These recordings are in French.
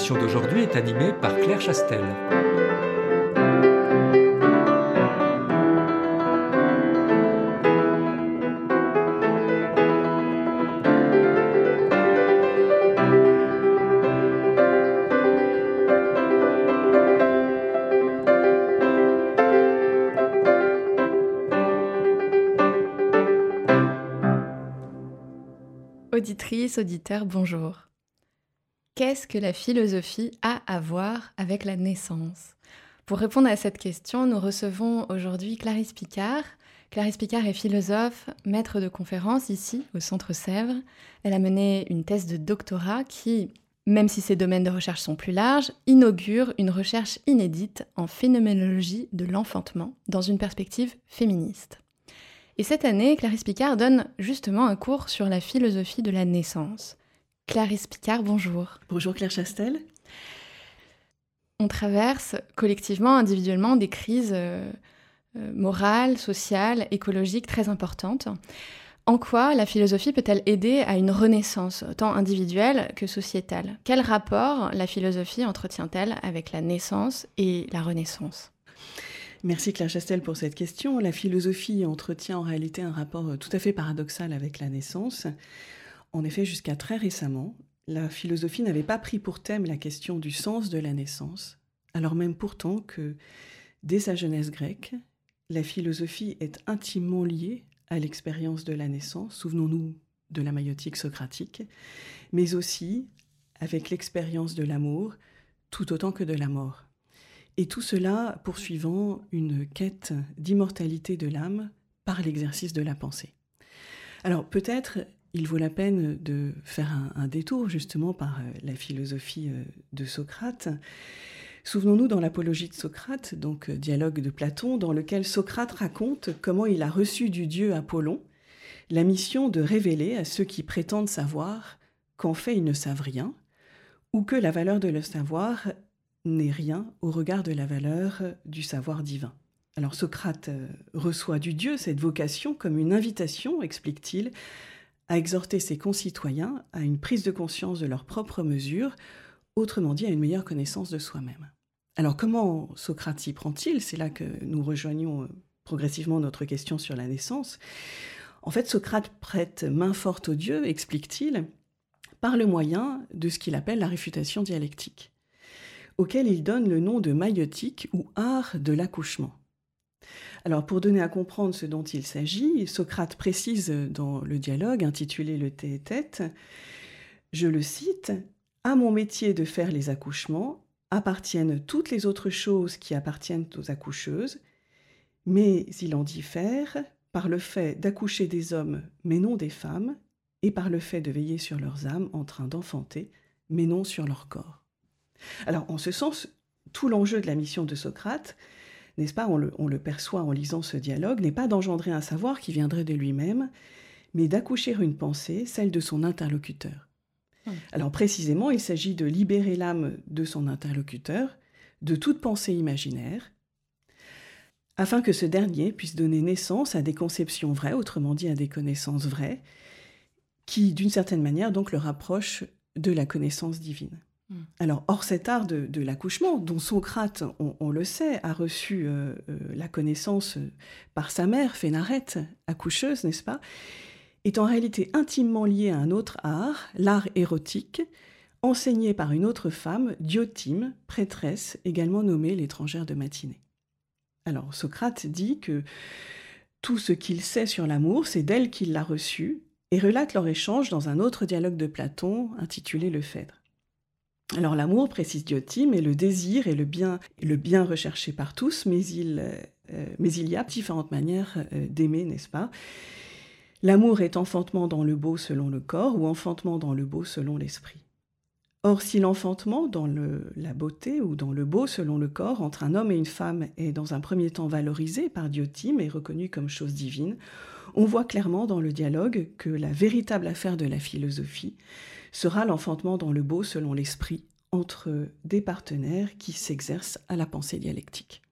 L'émission d'aujourd'hui est animée par Claire Chastel. Auditrice, auditeur, bonjour. Qu'est-ce que la philosophie a à voir avec la naissance? Pour répondre à cette question, nous recevons aujourd'hui Clarisse Picard. Clarisse Picard est philosophe, maître de conférence ici au Centre Sèvres. Elle a mené une thèse de doctorat qui, même si ses domaines de recherche sont plus larges, inaugure une recherche inédite en phénoménologie de l'enfantement dans une perspective féministe. Et cette année, Clarisse Picard donne justement un cours sur la philosophie de la naissance. Clarisse Picard, bonjour. Bonjour Claire Chastel. On traverse collectivement, individuellement, des crises euh, euh, morales, sociales, écologiques très importantes. En quoi la philosophie peut-elle aider à une renaissance, tant individuelle que sociétale? Quel rapport la philosophie entretient-elle avec la naissance et la renaissance? Merci Claire Chastel pour cette question. La philosophie entretient en réalité un rapport euh, tout à fait paradoxal avec la naissance. En effet, jusqu'à très récemment, la philosophie n'avait pas pris pour thème la question du sens de la naissance, alors même pourtant que, dès sa jeunesse grecque, la philosophie est intimement liée à l'expérience de la naissance, souvenons-nous de la maïotique socratique, mais aussi avec l'expérience de l'amour, tout autant que de la mort. Et tout cela poursuivant une quête d'immortalité de l'âme par l'exercice de la pensée. Alors peut-être il vaut la peine de faire un, détour justement par euh, la philosophie euh, de Socrate. Souvenons-nous dans l'apologie de Socrate, donc euh, dialogue de Platon, dans lequel Socrate raconte comment il a reçu du dieu Apollon la mission de révéler à ceux qui prétendent savoir qu'en fait ils ne savent rien, ou que la valeur de le savoir n'est rien au regard de la valeur du savoir divin. Alors Socrate reçoit du Dieu cette vocation comme une invitation, explique-t-il, à exhorter ses concitoyens à une prise de conscience de leurs propres mesures, autrement dit à une meilleure connaissance de soi-même. Alors comment Socrate s'y prend-il? C'est là que nous rejoignons euh, progressivement notre question sur la naissance. En fait, Socrate prête main forte au Dieu, explique-t-il, par le moyen de ce qu'il appelle la réfutation dialectique, auquel il donne le nom de maïotique ou art de l'accouchement. Alors pour donner à comprendre ce dont il s'agit, Socrate précise dans le dialogue intitulé Le thé et tête, je le cite, À mon métier de faire les accouchements appartiennent toutes les autres choses qui appartiennent aux accoucheuses, mais il en diffère par le fait d'accoucher des hommes mais non des femmes, et par le fait de veiller sur leurs âmes en train d'enfanter, mais non sur leur corps. Alors en ce sens, tout l'enjeu de la mission de Socrate, n'est-ce pas, on le, perçoit en lisant ce dialogue, n'est pas d'engendrer un savoir qui viendrait de lui-même, mais d'accoucher une pensée, celle de son interlocuteur. Hum. Alors précisément, il s'agit de libérer l'âme de son interlocuteur de toute pensée imaginaire, afin que ce dernier puisse donner naissance à des conceptions vraies, autrement dit à des connaissances vraies, qui d'une certaine manière donc le rapprochent de la connaissance divine. Mm. Alors, hors cet art de, l'accouchement, dont Socrate, on, le sait, a reçu euh, euh, la connaissance euh, par sa mère, Fénarette, accoucheuse, n'est-ce pas, est en réalité intimement lié à un autre art, l'art érotique, enseigné par une autre femme, Diotime, prêtresse, également nommée l'étrangère de matinée. Alors, Socrate dit que tout ce qu'il sait sur l'amour, c'est d'elle qu'il l'a reçu, et relate leur échange dans un autre dialogue de Platon intitulé Le Phèdre. Alors l'amour, précise Diotime, est le désir et le bien, le bien recherché par tous, mais il, euh, il y a différentes manières euh, d'aimer, n'est-ce pas? L'amour est enfantement dans le beau selon le corps ou enfantement dans le beau selon l'esprit. Or, si l'enfantement dans la beauté ou dans le beau selon le corps entre un homme et une femme est dans un premier temps valorisé par Diotime et reconnu comme chose divine, on voit clairement dans le dialogue que la véritable affaire de la philosophie sera l'enfantement dans le beau selon l'esprit entre des partenaires qui s'exercent à la pensée dialectique.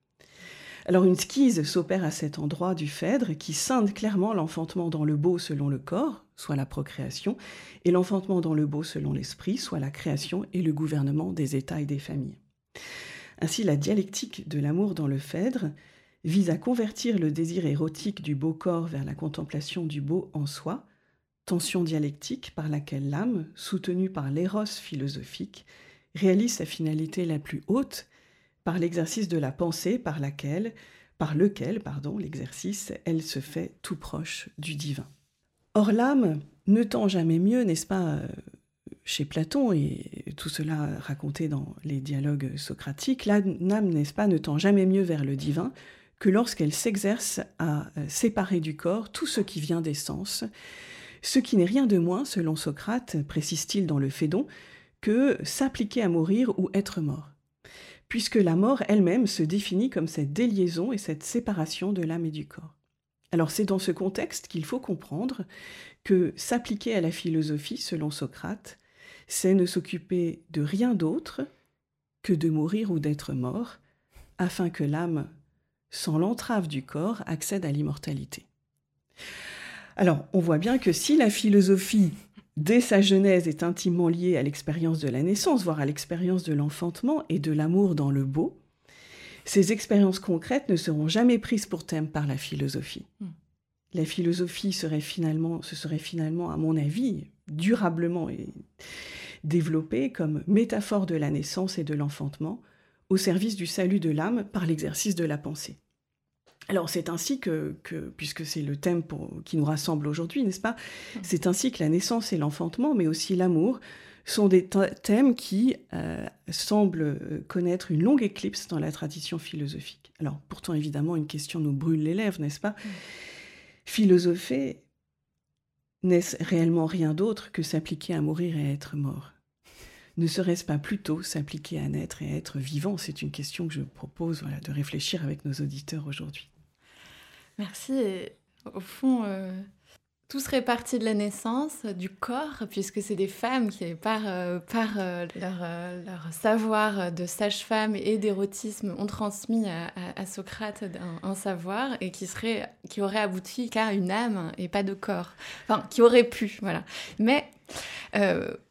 Alors une skise s'opère à cet endroit du Phèdre qui scinde clairement l'enfantement dans le beau selon le corps, soit la procréation, et l'enfantement dans le beau selon l'esprit, soit la création et le gouvernement des États et des familles. Ainsi, la dialectique de l'amour dans le Phèdre vise à convertir le désir érotique du beau corps vers la contemplation du beau en soi, tension dialectique par laquelle l'âme, soutenue par l'éros philosophique, réalise sa finalité la plus haute par l'exercice de la pensée par laquelle, par lequel, pardon, l'exercice, elle se fait tout proche du divin. Or l'âme ne tend jamais mieux, n'est-ce pas, euh, chez Platon, et tout cela raconté dans les dialogues socratiques, l'âme, n'est-ce pas, ne tend jamais mieux vers le divin que lorsqu'elle s'exerce à euh, séparer du corps tout ce qui vient des sens, ce qui n'est rien de moins, selon Socrate, précise-t-il dans le Phédon, que s'appliquer à mourir ou être mort, puisque la mort elle-même se définit comme cette déliaison et cette séparation de l'âme et du corps. Alors c'est dans ce contexte qu'il faut comprendre que s'appliquer à la philosophie, selon Socrate, c'est ne s'occuper de rien d'autre que de mourir ou d'être mort, afin que l'âme, sans l'entrave du corps, accède à l'immortalité. Alors, on voit bien que si la philosophie dès sa genèse, est intimement liée à l'expérience de la naissance, voire à l'expérience de l'enfantement et de l'amour dans le beau, ces expériences concrètes ne seront jamais prises pour thème par la philosophie. Hmm. La philosophie serait finalement, ce serait finalement, à mon avis, durablement développée comme métaphore de la naissance et de l'enfantement, au service du salut de l'âme par l'exercice de la pensée. Alors c'est ainsi que, puisque c'est le thème qui nous rassemble aujourd'hui, n'est-ce pas? Mm. C'est ainsi que la naissance et l'enfantement, mais aussi l'amour, sont des thèmes qui euh, semblent euh, connaître une longue éclipse dans la tradition philosophique. Alors pourtant, évidemment, une question nous brûle les lèvres, n'est-ce pas? Mm. Philosopher n'est-ce réellement rien d'autre que s'appliquer à mourir et à être mort? Ne serait-ce pas plutôt s'appliquer à naître et à être vivant? C'est une question que je propose de réfléchir avec nos auditeurs aujourd'hui. Merci. au fond, euh, tout serait parti de la naissance, du corps, puisque c'est des femmes qui, par, euh, euh, leur, savoir de sage-femme et d'érotisme, ont transmis à, Socrate un, savoir et qui, serait, qui aurait abouti qu'à une âme et pas de corps. Enfin, qui aurait pu, voilà. Mais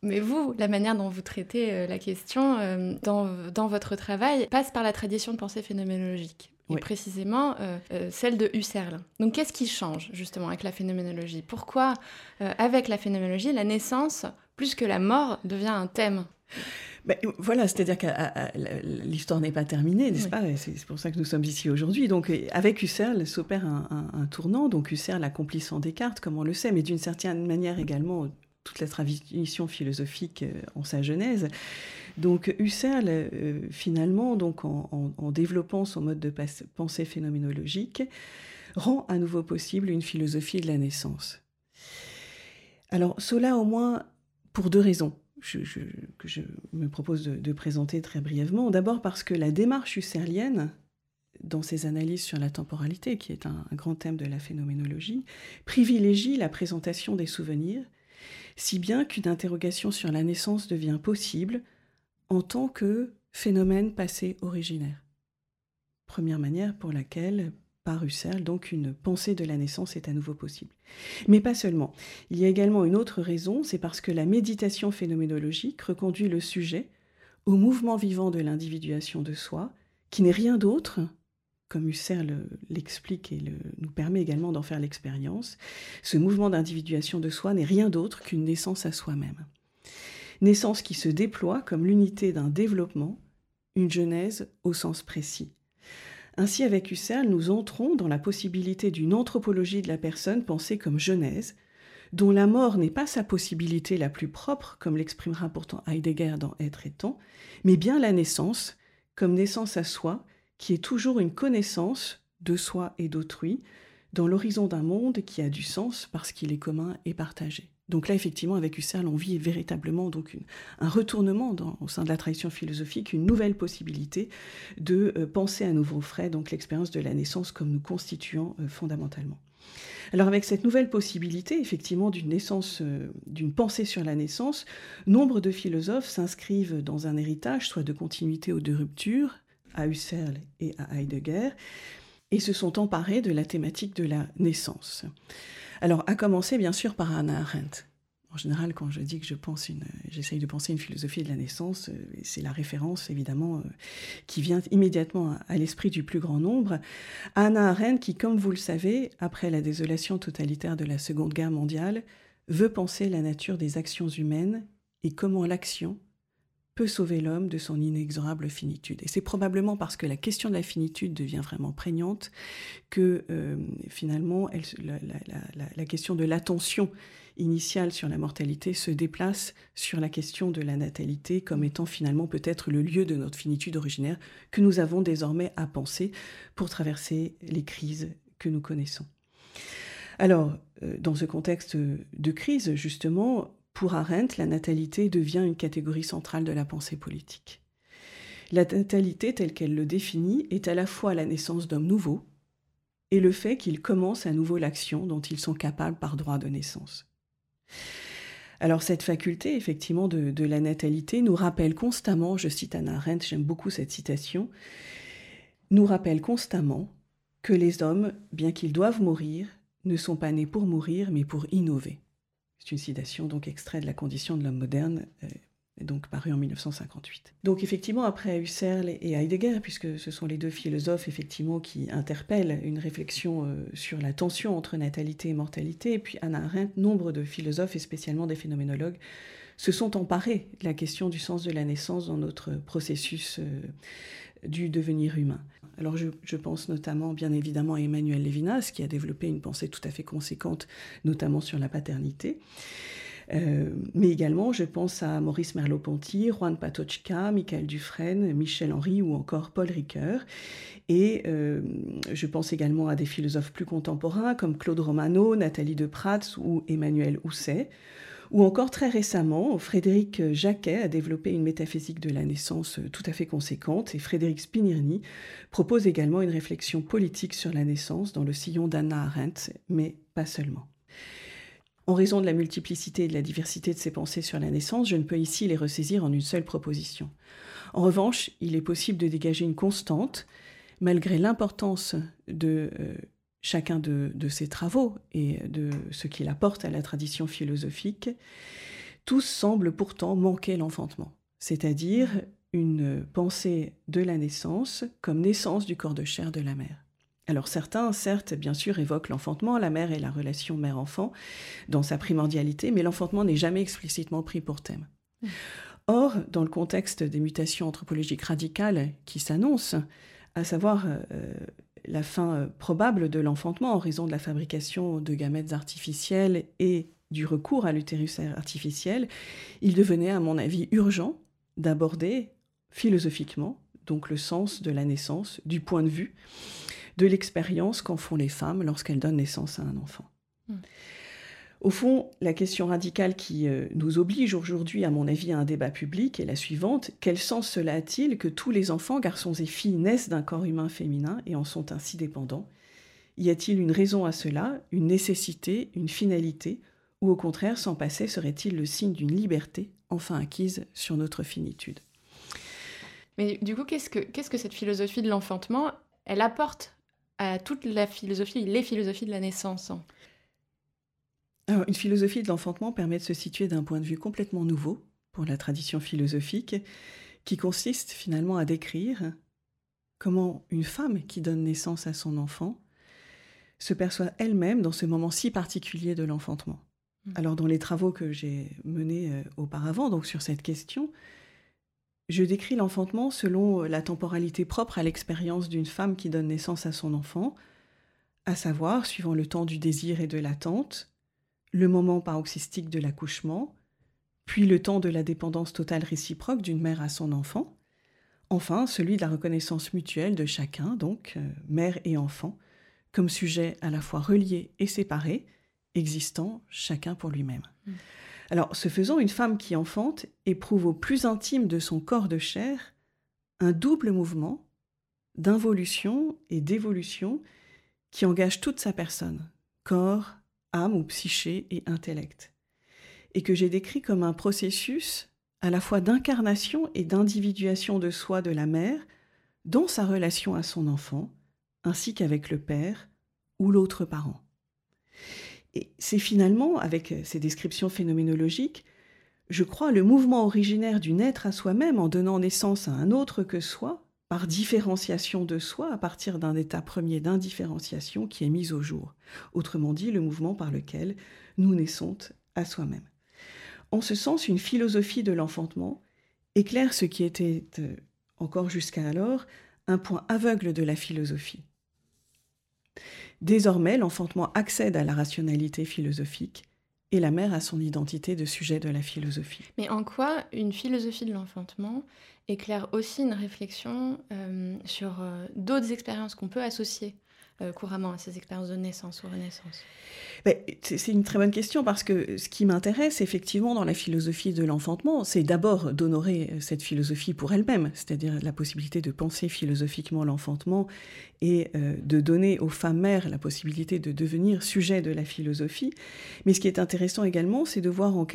mais vous, la manière dont vous traitez la question dans, dans, votre travail passe par la tradition de pensée phénoménologique et précisément euh, euh, celle de Husserl. Donc qu'est-ce qui change justement avec la phénoménologie? Pourquoi euh, avec la phénoménologie, la naissance, plus que la mort, devient un thème? Ben, voilà, c'est-à-dire que l'histoire n'est pas terminée, n'est-ce pas? C'est pour ça que nous sommes ici aujourd'hui. Donc, avec Husserl s'opère un, un, tournant. Donc, Husserl accomplissant Descartes, comme on le sait, mais d'une certaine manière également toute la tradition philosophique en sa genèse. Donc Husserl, euh, finalement, donc en, développant son mode de pensée phénoménologique, rend à nouveau possible une philosophie de la naissance. Alors cela au moins pour deux raisons que je me propose de, présenter très brièvement. D'abord parce que la démarche husserlienne, dans ses analyses sur la temporalité, qui est un grand thème de la phénoménologie, privilégie la présentation des souvenirs, si bien qu'une interrogation sur la naissance devient possible en tant que phénomène passé originaire. Première manière pour laquelle, par Husserl, donc une pensée de la naissance est à nouveau possible. Mais pas seulement. Il y a également une autre raison, c'est parce que la méditation phénoménologique reconduit le sujet au mouvement vivant de l'individuation de soi, qui n'est rien d'autre, comme Husserl l'explique et nous permet également d'en faire l'expérience, ce mouvement d'individuation de soi n'est rien d'autre qu'une naissance à soi-même naissance qui se déploie comme l'unité d'un développement, une genèse au sens précis. Ainsi, avec Husserl, nous entrons dans la possibilité d'une anthropologie de la personne pensée comme genèse, dont la mort n'est pas sa possibilité la plus propre, comme l'exprimera pourtant Heidegger dans Être et Temps, mais bien la naissance, comme naissance à soi, qui est toujours une connaissance de soi et d'autrui, dans l'horizon d'un monde qui a du sens parce qu'il est commun et partagé. Donc là, effectivement, avec Husserl, on vit véritablement un retournement au sein de la tradition philosophique, une nouvelle possibilité de euh, penser à nouveau frais donc l'expérience de la naissance comme nous constituant euh, fondamentalement. Alors avec cette nouvelle possibilité, effectivement, d'une naissance, euh, d'une pensée sur la naissance, nombre de philosophes s'inscrivent dans un héritage, soit de continuité ou de rupture, à Husserl et à Heidegger, et se sont emparés de la thématique de la naissance. Alors, à commencer bien sûr par Hannah Arendt. En général, quand je dis que je pense j'essaye de penser une philosophie de la naissance, euh, c'est la référence évidemment euh, qui vient immédiatement à l'esprit du plus grand nombre. Hannah Arendt, qui, comme vous le savez, après la désolation totalitaire de la Seconde Guerre mondiale, veut penser la nature des actions humaines et comment l'action peut sauver l'homme de son inexorable finitude. Et c'est probablement parce que la question de la finitude devient vraiment prégnante que euh, finalement la, question de l'attention initiale sur la mortalité se déplace sur la question de la natalité comme étant finalement peut-être le lieu de notre finitude originaire que nous avons désormais à penser pour traverser les crises que nous connaissons. Alors, euh, dans ce contexte de crise, justement, pour Arendt, la natalité devient une catégorie centrale de la pensée politique. La natalité, telle qu'elle le définit, est à la fois la naissance d'hommes nouveaux et le fait qu'ils commencent à nouveau l'action dont ils sont capables par droit de naissance. Alors cette faculté, effectivement, de, la natalité nous rappelle constamment, je cite Anna Arendt, j'aime beaucoup cette citation, nous rappelle constamment que les hommes, bien qu'ils doivent mourir, ne sont pas nés pour mourir, mais pour innover. C'est une citation donc extrait de La condition de l'homme moderne, euh, donc paru en 1958. Donc effectivement, après Husserl et Heidegger, puisque ce sont les deux philosophes effectivement qui interpellent une réflexion euh, sur la tension entre natalité et mortalité, et puis Anna Arendt, nombre de philosophes et spécialement des phénoménologues se sont emparés de la question du sens de la naissance dans notre processus euh, du devenir humain. Alors je, pense notamment bien évidemment à Emmanuel Levinas qui a développé une pensée tout à fait conséquente, notamment sur la paternité. Euh, mais également, je pense à Maurice Merleau-Ponty, Juan Patochka, Michael Dufresne, Michel Henry ou encore Paul Ricoeur. Et euh, je pense également à des philosophes plus contemporains comme Claude Romano, Nathalie de Prats ou Emmanuel Housset. Ou encore très récemment, Frédéric Jacquet a développé une métaphysique de la naissance tout à fait conséquente et Frédéric Spinirni propose également une réflexion politique sur la naissance dans le sillon d'Anna Arendt, mais pas seulement. En raison de la multiplicité et de la diversité de ces pensées sur la naissance, je ne peux ici les ressaisir en une seule proposition. En revanche, il est possible de dégager une constante, malgré l'importance de euh, chacun de, ses travaux et de ce qu'il apporte à la tradition philosophique, tous semblent pourtant manquer l'enfantement, c'est-à-dire une pensée de la naissance comme naissance du corps de chair de la mère. Alors certains, certes, bien sûr, évoquent l'enfantement, la mère et la relation mère-enfant dans sa primordialité, mais l'enfantement n'est jamais explicitement pris pour thème. Or, dans le contexte des mutations anthropologiques radicales qui s'annoncent, à savoir euh, la fin euh, probable de l'enfantement en raison de la fabrication de gamètes artificiels et du recours à l'utérus artificiel, il devenait, à mon avis, urgent d'aborder philosophiquement donc le sens de la naissance du point de vue de l'expérience qu'en font les femmes lorsqu'elles donnent naissance à un enfant. Hmm. Au fond, la question radicale qui euh, nous oblige aujourd'hui, à mon avis, à un débat public est la suivante. Quel sens cela a-t-il que tous les enfants, garçons et filles, naissent d'un corps humain féminin et en sont ainsi dépendants? Y a-t-il une raison à cela, une nécessité, une finalité? Ou au contraire, s'en passer serait-il le signe d'une liberté enfin acquise sur notre finitude? Mais du coup, qu'est-ce que, qu'est-ce que cette philosophie de l'enfantement, elle apporte à toute la philosophie, les philosophies de la naissance une philosophie de l'enfantement permet de se situer d'un point de vue complètement nouveau pour la tradition philosophique, qui consiste finalement à décrire comment une femme qui donne naissance à son enfant se perçoit elle-même dans ce moment si particulier de l'enfantement. Mmh. Alors dans les travaux que j'ai menés euh, auparavant, donc sur cette question, je décris l'enfantement selon la temporalité propre à l'expérience d'une femme qui donne naissance à son enfant, à savoir, suivant le temps du désir et de l'attente, le moment paroxystique de l'accouchement, puis le temps de la dépendance totale réciproque d'une mère à son enfant, enfin celui de la reconnaissance mutuelle de chacun, donc euh, mère et enfant, comme sujets à la fois reliés et séparés, existant chacun pour lui-même. Mm. Alors, ce faisant, une femme qui enfante éprouve au plus intime de son corps de chair un double mouvement d'involution et d'évolution qui engage toute sa personne, corps, âme ou psyché et intellect, et que j'ai décrit comme un processus à la fois d'incarnation et d'individuation de soi de la mère dans sa relation à son enfant, ainsi qu'avec le père ou l'autre parent. Et c'est finalement, avec ces descriptions phénoménologiques, je crois, le mouvement originaire du naître à soi-même en donnant naissance à un autre que soi, par différenciation de soi à partir d'un état premier d'indifférenciation qui est mis au jour. Autrement dit, le mouvement par lequel nous naissons à soi-même. En ce sens, une philosophie de l'enfantement éclaire ce qui était euh, encore jusqu'à alors un point aveugle de la philosophie. Désormais, l'enfantement accède à la rationalité philosophique et la mère a son identité de sujet de la philosophie. Mais en quoi une philosophie de l'enfantement éclaire aussi une réflexion euh, sur euh, d'autres expériences qu'on peut associer euh, couramment à ces expériences de naissance ou renaissance? Ben, C'est une très bonne question parce que ce qui m'intéresse effectivement dans la philosophie de l'enfantement, c'est d'abord d'honorer cette philosophie pour elle-même, c'est-à-dire la possibilité de penser philosophiquement l'enfantement et euh, de donner aux femmes mères la possibilité de devenir sujet de la philosophie. Mais ce qui est intéressant également, c'est de voir en,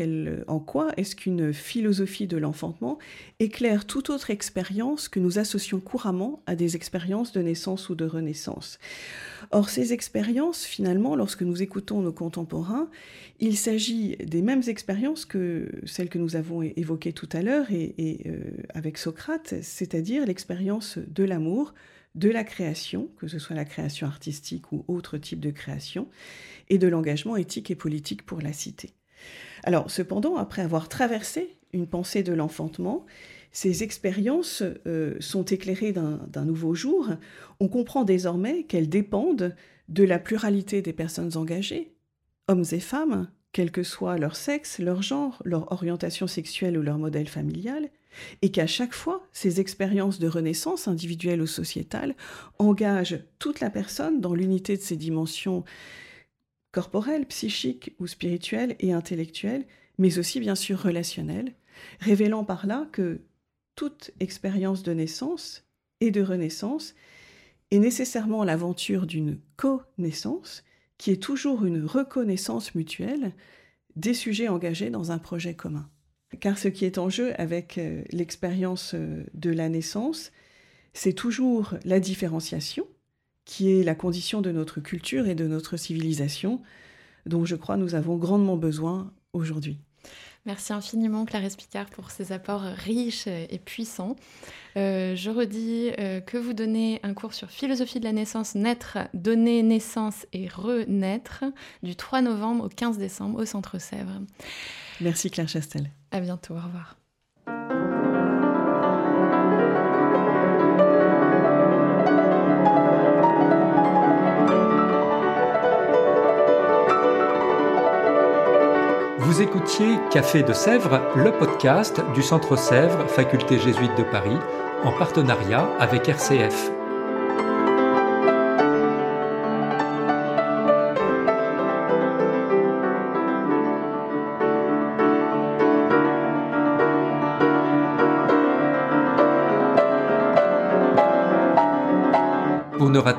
quoi est-ce qu'une philosophie de l'enfantement éclaire toute autre expérience que nous associons couramment à des expériences de naissance ou de renaissance. Or, ces expériences, finalement, lorsque nous écoutons nos contemporains, il s'agit des mêmes expériences que celles que nous avons évoquées tout à l'heure et, euh, avec Socrate, c'est-à-dire l'expérience de l'amour, de la création, que ce soit la création artistique ou autre type de création, et de l'engagement éthique et politique pour la cité. Alors, cependant, après avoir traversé une pensée de l'enfantement, ces expériences euh, sont éclairées d'un nouveau jour. On comprend désormais qu'elles dépendent de la pluralité des personnes engagées, hommes et femmes, quel que soit leur sexe, leur genre, leur orientation sexuelle ou leur modèle familial, et qu'à chaque fois, ces expériences de renaissance individuelle ou sociétale engagent toute la personne dans l'unité de ses dimensions corporelles, psychiques ou spirituelles et intellectuelles, mais aussi bien sûr relationnelles, révélant par là que toute expérience de naissance et de renaissance est nécessairement l'aventure d'une connaissance qui est toujours une reconnaissance mutuelle des sujets engagés dans un projet commun. Car ce qui est en jeu avec euh, l'expérience euh, de la naissance, c'est toujours la différenciation, qui est la condition de notre culture et de notre civilisation, dont je crois nous avons grandement besoin aujourd'hui. Merci infiniment Clarisse Picard pour ces apports riches et puissants. Euh, je redis que vous donnez un cours sur philosophie de la naissance, naître, donner naissance et renaître du 3 novembre au 15 décembre au Centre Sèvres. Merci Claire Chastel. À bientôt, au revoir. Vous écoutiez Café de Sèvres, le podcast du Centre Sèvres, faculté jésuite de Paris, en partenariat avec RCF.